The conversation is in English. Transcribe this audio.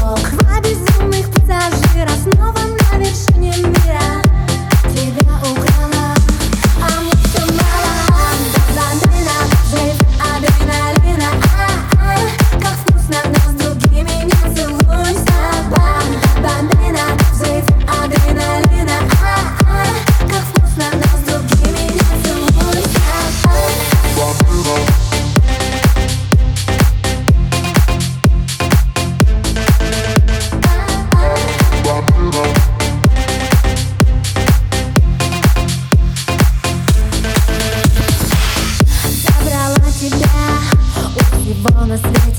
walk всего на свете